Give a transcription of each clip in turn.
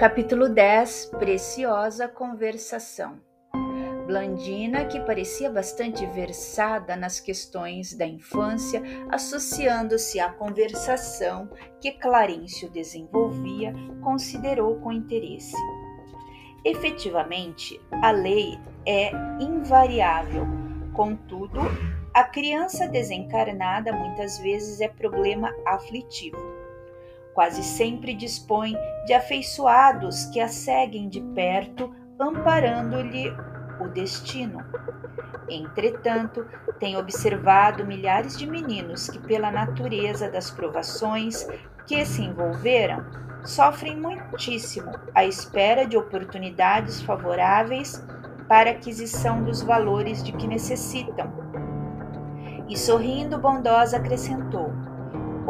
Capítulo 10 Preciosa Conversação. Blandina, que parecia bastante versada nas questões da infância, associando-se à conversação que Clarencio desenvolvia, considerou com interesse. Efetivamente, a lei é invariável, contudo, a criança desencarnada muitas vezes é problema aflitivo quase sempre dispõe de afeiçoados que a seguem de perto, amparando-lhe o destino. Entretanto, tem observado milhares de meninos que, pela natureza das provações que se envolveram, sofrem muitíssimo à espera de oportunidades favoráveis para aquisição dos valores de que necessitam. E sorrindo bondosa acrescentou: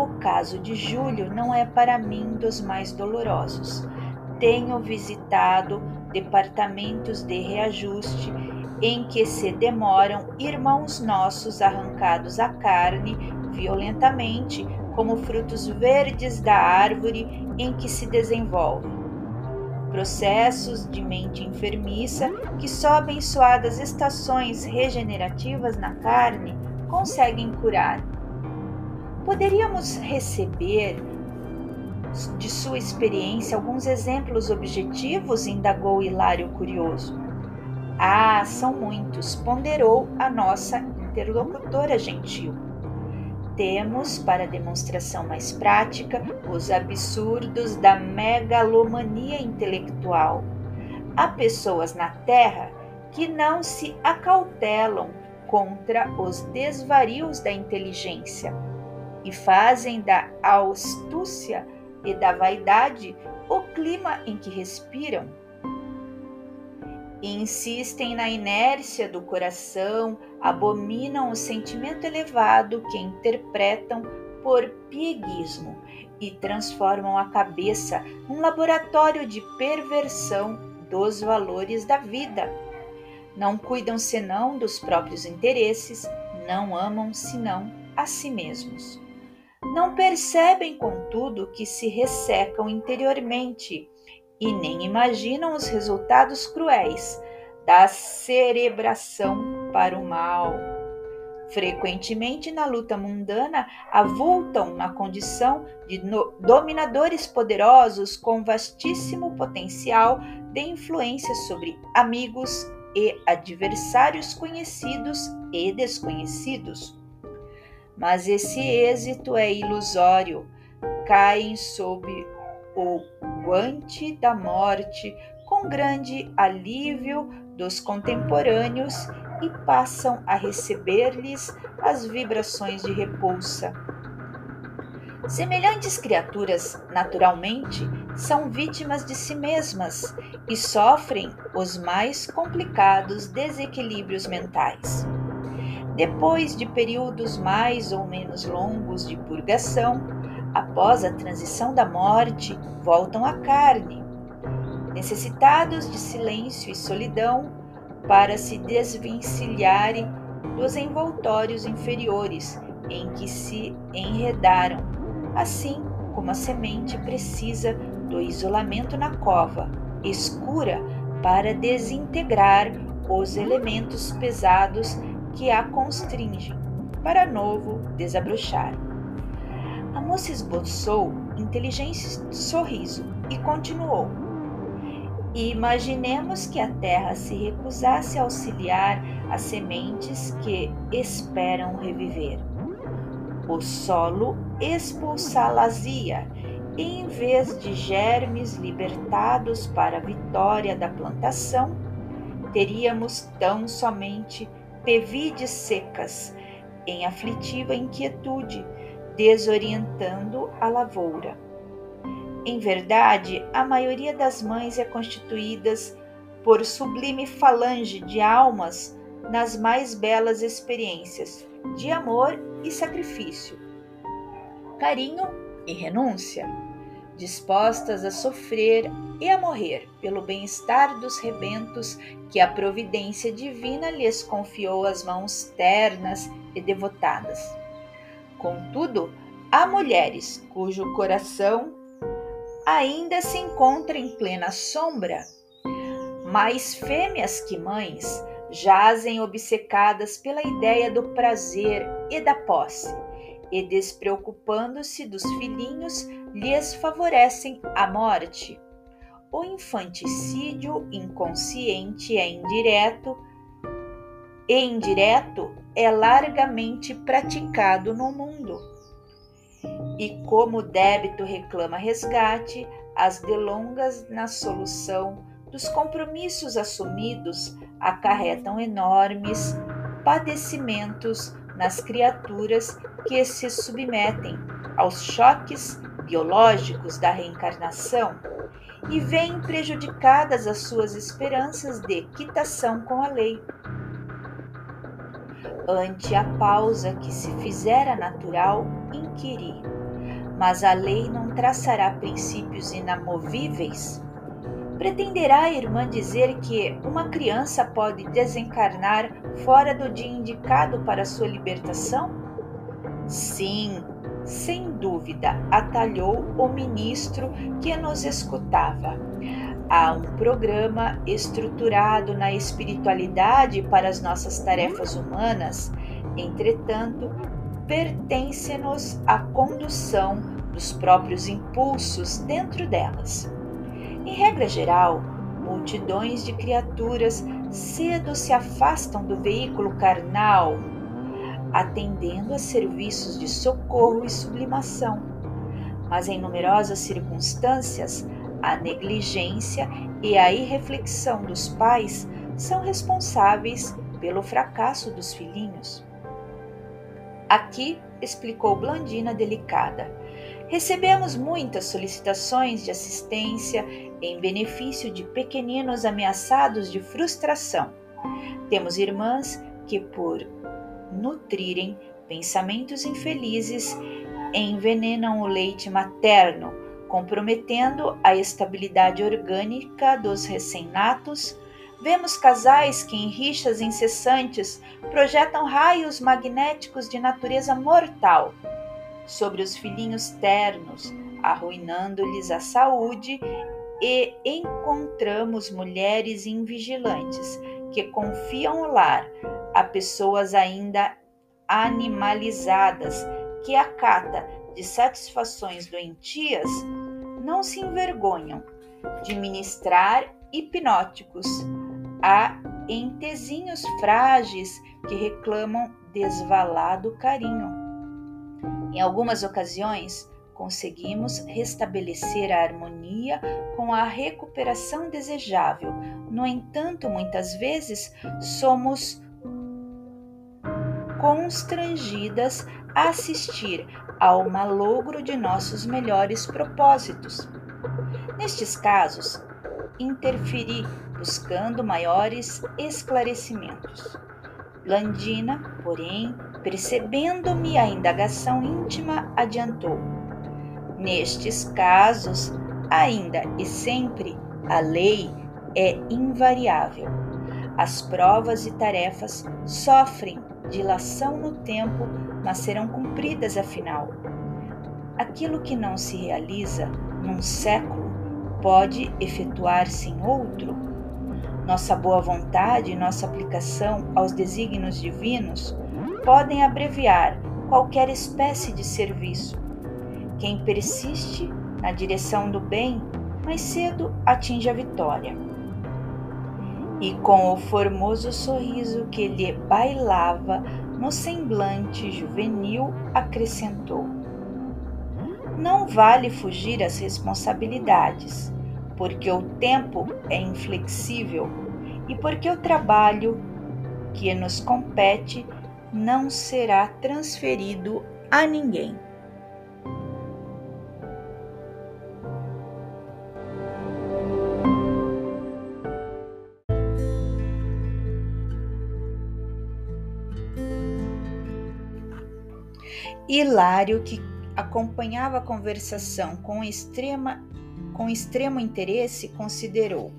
o caso de Júlio não é para mim dos mais dolorosos. Tenho visitado departamentos de reajuste em que se demoram irmãos nossos arrancados à carne violentamente, como frutos verdes da árvore em que se desenvolve. Processos de mente enfermiça que só abençoadas estações regenerativas na carne conseguem curar poderíamos receber de sua experiência alguns exemplos objetivos? indagou Hilário curioso. Ah, são muitos, ponderou a nossa interlocutora gentil. Temos, para demonstração mais prática, os absurdos da megalomania intelectual. Há pessoas na Terra que não se acautelam contra os desvarios da inteligência e fazem da astúcia e da vaidade o clima em que respiram. Insistem na inércia do coração, abominam o sentimento elevado que interpretam por pieguismo e transformam a cabeça num laboratório de perversão dos valores da vida. Não cuidam senão dos próprios interesses, não amam senão a si mesmos. Não percebem, contudo, que se ressecam interiormente e nem imaginam os resultados cruéis da cerebração para o mal. Frequentemente na luta mundana, avultam na condição de dominadores poderosos com vastíssimo potencial de influência sobre amigos e adversários conhecidos e desconhecidos. Mas esse êxito é ilusório, caem sob o guante da morte com grande alívio dos contemporâneos e passam a receber-lhes as vibrações de repulsa. Semelhantes criaturas, naturalmente, são vítimas de si mesmas e sofrem os mais complicados desequilíbrios mentais. Depois de períodos mais ou menos longos de purgação, após a transição da morte, voltam à carne, necessitados de silêncio e solidão para se desvencilharem dos envoltórios inferiores em que se enredaram, assim como a semente precisa do isolamento na cova escura para desintegrar os elementos pesados que a constringem, para novo desabrochar. A moça esboçou inteligente sorriso e continuou e imaginemos que a terra se recusasse a auxiliar as sementes que esperam reviver. O solo expulsá-las-ia, em vez de germes libertados para a vitória da plantação, teríamos tão somente pevides secas, em aflitiva inquietude, desorientando a lavoura. Em verdade, a maioria das mães é constituída por sublime falange de almas nas mais belas experiências de amor e sacrifício, carinho e renúncia, dispostas a sofrer e a morrer pelo bem-estar dos rebentos que a providência divina lhes confiou às mãos ternas e devotadas. Contudo, há mulheres cujo coração ainda se encontra em plena sombra. Mais fêmeas que mães jazem obcecadas pela ideia do prazer e da posse, e despreocupando-se dos filhinhos, lhes favorecem a morte. O infanticídio inconsciente é indireto e indireto é largamente praticado no mundo. E como o débito reclama resgate, as delongas na solução dos compromissos assumidos acarretam enormes padecimentos nas criaturas que se submetem aos choques biológicos da reencarnação e veem prejudicadas as suas esperanças de quitação com a lei. Ante a pausa que se fizera natural, inquiri mas a lei não traçará princípios inamovíveis? Pretenderá a irmã dizer que uma criança pode desencarnar fora do dia indicado para sua libertação? Sim, sem dúvida, atalhou o ministro que nos escutava. Há um programa estruturado na espiritualidade para as nossas tarefas humanas, entretanto, pertence-nos a condução dos próprios impulsos dentro delas. Em regra geral, multidões de criaturas cedo se afastam do veículo carnal, atendendo a serviços de socorro e sublimação. Mas em numerosas circunstâncias, a negligência e a irreflexão dos pais são responsáveis pelo fracasso dos filhinhos. Aqui explicou Blandina delicada. Recebemos muitas solicitações de assistência em benefício de pequeninos ameaçados de frustração. Temos irmãs que, por nutrirem pensamentos infelizes, envenenam o leite materno, comprometendo a estabilidade orgânica dos recém-natos Vemos casais que, em rixas incessantes, projetam raios magnéticos de natureza mortal sobre os filhinhos ternos, arruinando-lhes a saúde, e encontramos mulheres invigilantes que confiam o lar a pessoas ainda animalizadas que acata de satisfações doentias não se envergonham de ministrar hipnóticos Há entezinhos frágeis que reclamam desvalado carinho. Em algumas ocasiões, conseguimos restabelecer a harmonia com a recuperação desejável. No entanto, muitas vezes somos constrangidas a assistir ao malogro de nossos melhores propósitos. Nestes casos, interferi buscando maiores esclarecimentos. Blandina, porém, percebendo-me a indagação íntima, adiantou: Nestes casos, ainda e sempre, a lei é invariável. As provas e tarefas sofrem dilação no tempo, mas serão cumpridas afinal. Aquilo que não se realiza num século pode efetuar-se em outro? Nossa boa vontade e nossa aplicação aos desígnios divinos podem abreviar qualquer espécie de serviço. Quem persiste na direção do bem, mais cedo atinge a vitória. E com o formoso sorriso que lhe bailava no semblante juvenil, acrescentou: não vale fugir às responsabilidades, porque o tempo é inflexível e porque o trabalho que nos compete não será transferido a ninguém. Hilário, que acompanhava a conversação com, extrema, com extremo interesse, considerou: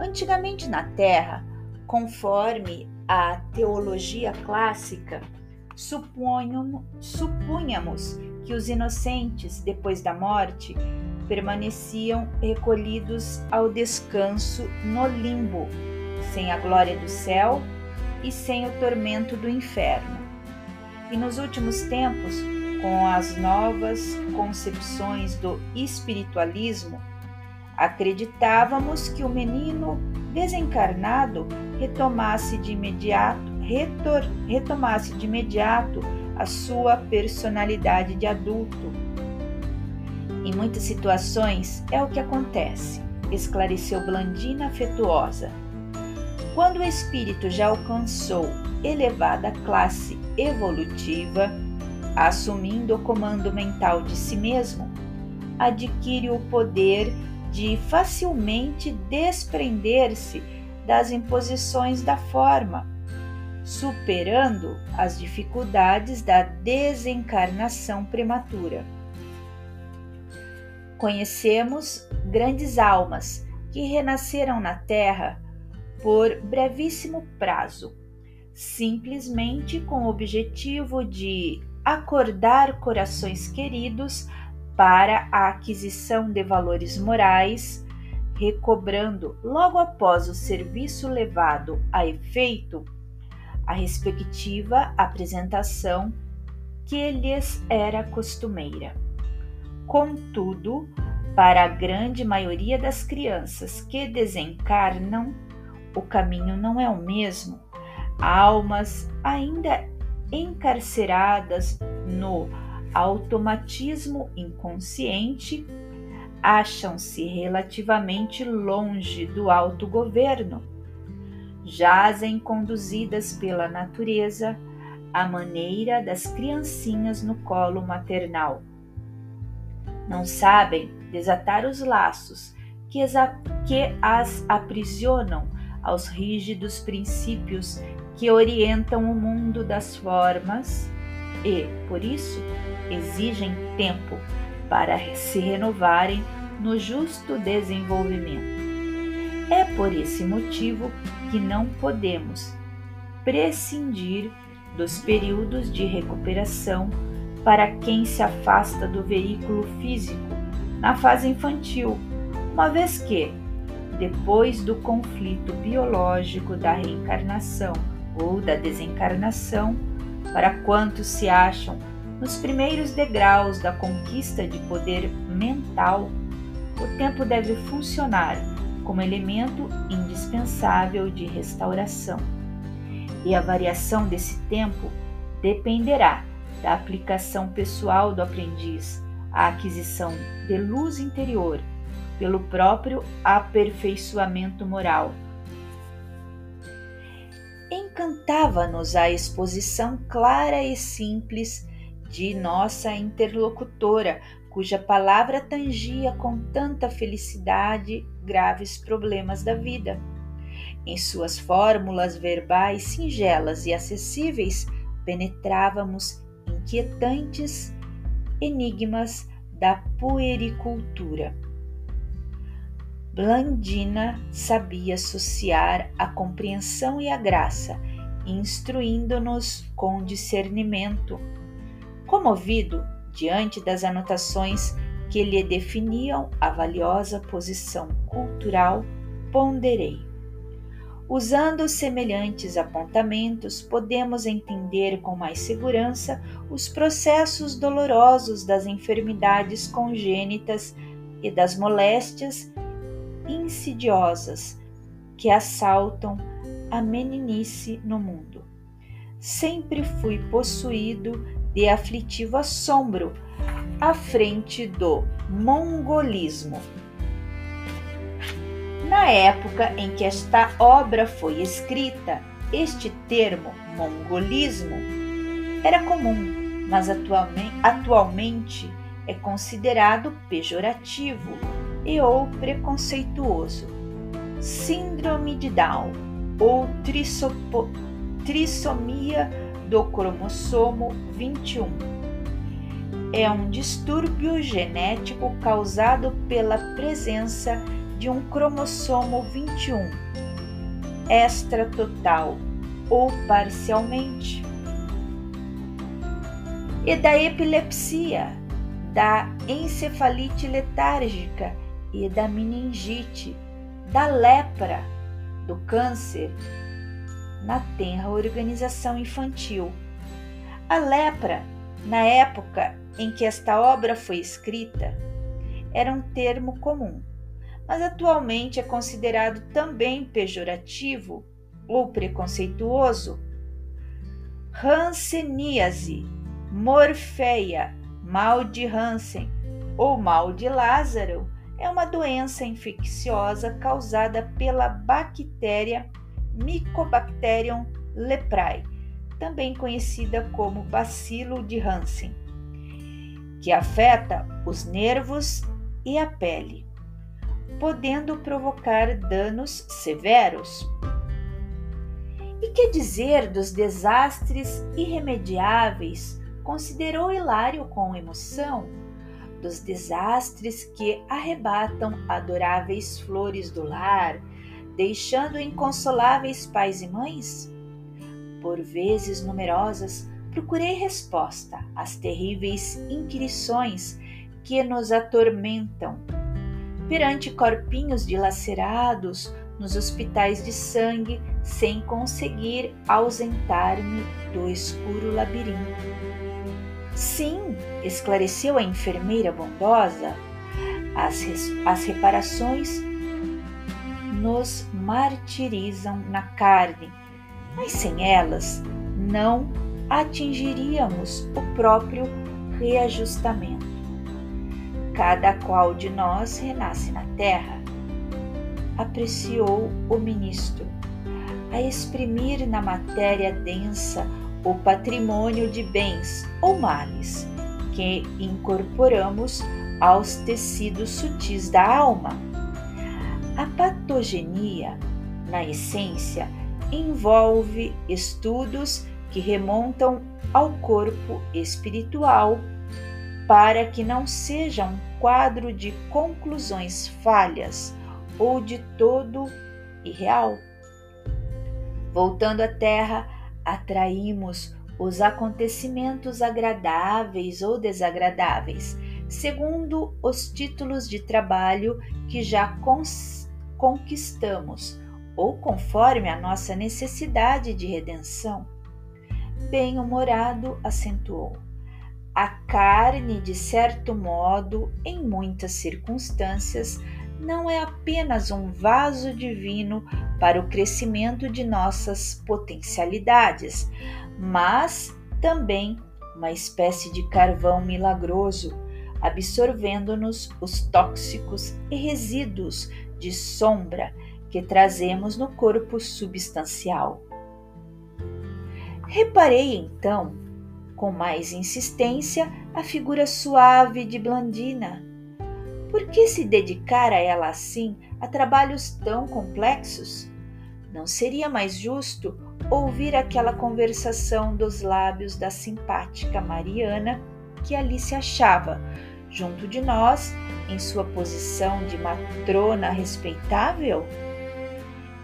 Antigamente na Terra, conforme a teologia clássica, supunhamos, que os inocentes, depois da morte, permaneciam recolhidos ao descanso no limbo, sem a glória do céu e sem o tormento do inferno. E nos últimos tempos, com as novas concepções do espiritualismo, acreditávamos que o menino desencarnado retomasse de imediato, retor, retomasse de imediato a sua personalidade de adulto. Em muitas situações é o que acontece, esclareceu Blandina afetuosa. Quando o espírito já alcançou elevada classe evolutiva, assumindo o comando mental de si mesmo, adquire o poder de facilmente desprender-se das imposições da forma, superando as dificuldades da desencarnação prematura. Conhecemos grandes almas que renasceram na Terra por brevíssimo prazo, simplesmente com o objetivo de acordar corações queridos para a aquisição de valores morais, recobrando logo após o serviço levado a efeito a respectiva apresentação que lhes era costumeira. Contudo, para a grande maioria das crianças que desencarnam, o caminho não é o mesmo. Almas ainda encarceradas no automatismo inconsciente acham-se relativamente longe do autogoverno. Jazem conduzidas pela natureza à maneira das criancinhas no colo maternal. Não sabem desatar os laços que as, que as aprisionam aos rígidos princípios que orientam o mundo das formas e, por isso, exigem tempo para se renovarem no justo desenvolvimento. É por esse motivo que não podemos prescindir dos períodos de recuperação para quem se afasta do veículo físico na fase infantil, uma vez que, depois do conflito biológico da reencarnação ou da desencarnação, para quantos se acham nos primeiros degraus da conquista de poder mental, o tempo deve funcionar como elemento indispensável de restauração. E a variação desse tempo dependerá da aplicação pessoal do aprendiz à aquisição de luz interior pelo próprio aperfeiçoamento moral. Encantava-nos a exposição clara e simples de nossa interlocutora, cuja palavra tangia com tanta felicidade graves problemas da vida. Em suas fórmulas verbais singelas e acessíveis, penetrávamos inquietantes enigmas da puericultura. Blandina sabia associar a compreensão e a graça, instruindo-nos com discernimento Comovido diante das anotações que lhe definiam a valiosa posição cultural, ponderei. Usando semelhantes apontamentos, podemos entender com mais segurança os processos dolorosos das enfermidades congênitas e das moléstias insidiosas que assaltam a meninice no mundo. Sempre fui possuído de aflitivo assombro à frente do mongolismo. Na época em que esta obra foi escrita, este termo mongolismo era comum, mas atualmente, é considerado pejorativo e ou preconceituoso. Síndrome de Down ou trissomia do cromossomo 21. É um distúrbio genético causado pela presença de um cromossomo 21 extra total ou parcialmente. E da epilepsia, da encefalite letárgica e da meningite, da lepra, do câncer na tenra organização infantil. A lepra, na época em que esta obra foi escrita, era um termo comum, mas atualmente é considerado também pejorativo ou preconceituoso. Hanseníase, morfeia, mal de Hansen ou mal de Lázaro é uma doença infecciosa causada pela bactéria Mycobacterium leprae, também conhecida como bacilo de Hansen, que afeta os nervos e a pele, podendo provocar danos severos. E que dizer dos desastres irremediáveis? Considerou Hilário com emoção dos desastres que arrebatam adoráveis flores do lar, deixando inconsoláveis pais e mães? Por vezes numerosas, procurei resposta às terríveis inquirições que nos atormentam. Perante corpinhos dilacerados nos hospitais de sangue, sem conseguir ausentar-me do escuro labirinto. Sim, esclareceu a enfermeira bondosa, as, as reparações nos martirizam na carne, mas sem elas não atingiríamos o próprio reajustamento. Cada qual de nós renasce na terra, apreciou o ministro, a exprimir na matéria densa o patrimônio de bens ou males que incorporamos aos tecidos sutis da alma. A patogenia, na essência, envolve estudos que remontam ao corpo espiritual para que não seja um quadro de conclusões falhas ou de todo irreal. Voltando à Terra, atraímos os acontecimentos agradáveis ou desagradáveis, segundo os títulos de trabalho que já conquistamos ou conforme a nossa necessidade de redenção. Bem-humorado acentuou. A carne, de certo modo, em muitas circunstâncias, não é apenas um vaso divino para o crescimento de nossas potencialidades, mas também uma espécie de carvão milagroso, absorvendo-nos os tóxicos e resíduos de sombra que trazemos no corpo substancial. Reparei então, com mais insistência, a figura suave de Blandina por que se dedicar a ela assim a trabalhos tão complexos? Não seria mais justo ouvir aquela conversação dos lábios da simpática Mariana que ali se achava, junto de nós, em sua posição de matrona respeitável?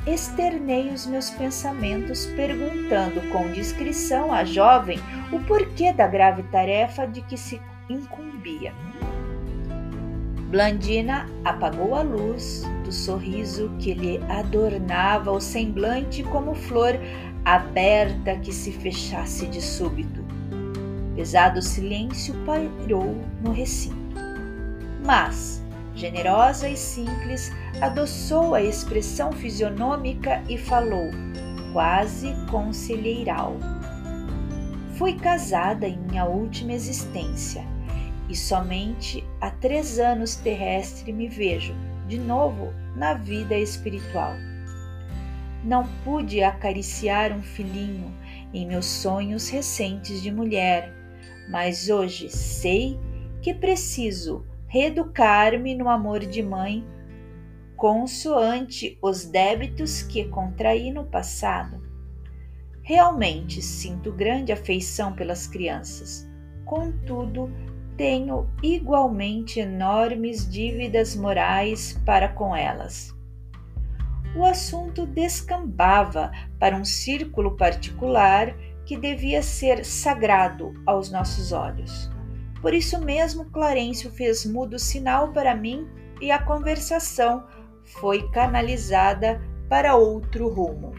Externei os meus pensamentos perguntando com discrição à jovem o porquê da grave tarefa de que se incumbia. Blandina apagou a luz do sorriso que lhe adornava o semblante como flor aberta que se fechasse de súbito. Pesado silêncio pairou no recinto. Mas, generosa e simples, adoçou a expressão fisionômica e falou, quase conselheiral. Fui casada em minha última existência e somente há três anos terrestre me vejo de novo na vida espiritual. Não pude acariciar um filhinho em meus sonhos recentes de mulher, mas hoje sei que preciso reeducar-me no amor de mãe, consoante os débitos que contraí no passado. Realmente sinto grande afeição pelas crianças, contudo, tenho igualmente enormes dívidas morais para com elas. O assunto descambava para um círculo particular que devia ser sagrado aos nossos olhos. Por isso mesmo, Clarencio fez mudo sinal para mim e a conversação foi canalizada para outro rumo.